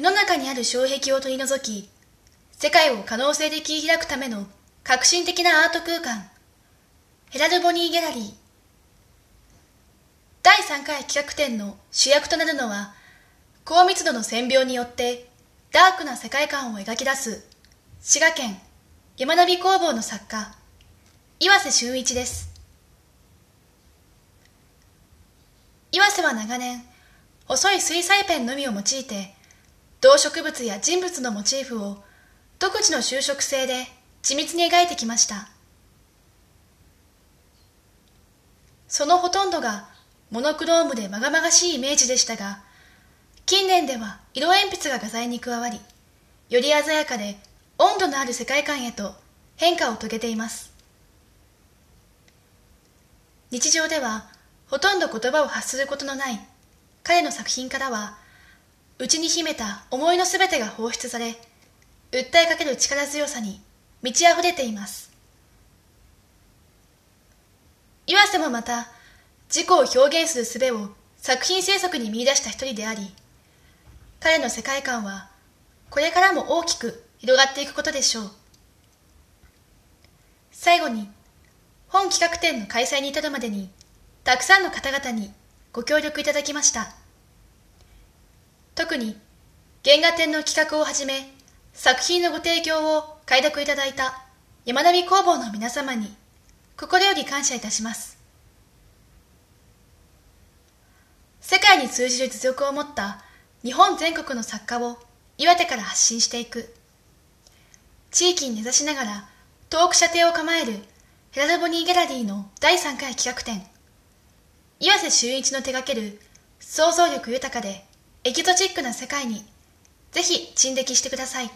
世の中にある障壁を取り除き世界を可能性で切り開くための革新的なアート空間ヘラルボニーギャラリー。第3回企画展の主役となるのは高密度の線描によってダークな世界観を描き出す滋賀県山並工房の作家岩瀬俊一です。岩瀬は長年細い水彩ペンのみを用いて動植物や人物のモチーフを独自の修飾性で緻密に描いてきました。そのほとんどがモノクロームでまがまがしいイメージでしたが近年では色鉛筆が画材に加わりより鮮やかで温度のある世界観へと変化を遂げています。日常ではほとんど言葉を発することのない彼の作品からは内に秘めた思いのすべてが放出され訴えかける力強さに満ち溢れています。岩瀬もまた自己を表現する術を作品制作に見出した一人であり彼の世界観はこれからも大きく広がっていくことでしょう。最後に本企画展の開催に至るまでにたくさんの方々にご協力いただきました。特に原画展の企画をはじめ作品のご提供を快読いただいた山並工房の皆様に心より感謝いたします。世界に通じる実力を持った日本全国の作家を岩手から発信していく。地域に根ざしながら遠く射程を構えるヘラルボニーギャラリーの第3回企画展。岩瀬修一の手掛ける想像力豊かでエキゾチックな世界にぜひ沈溺してください。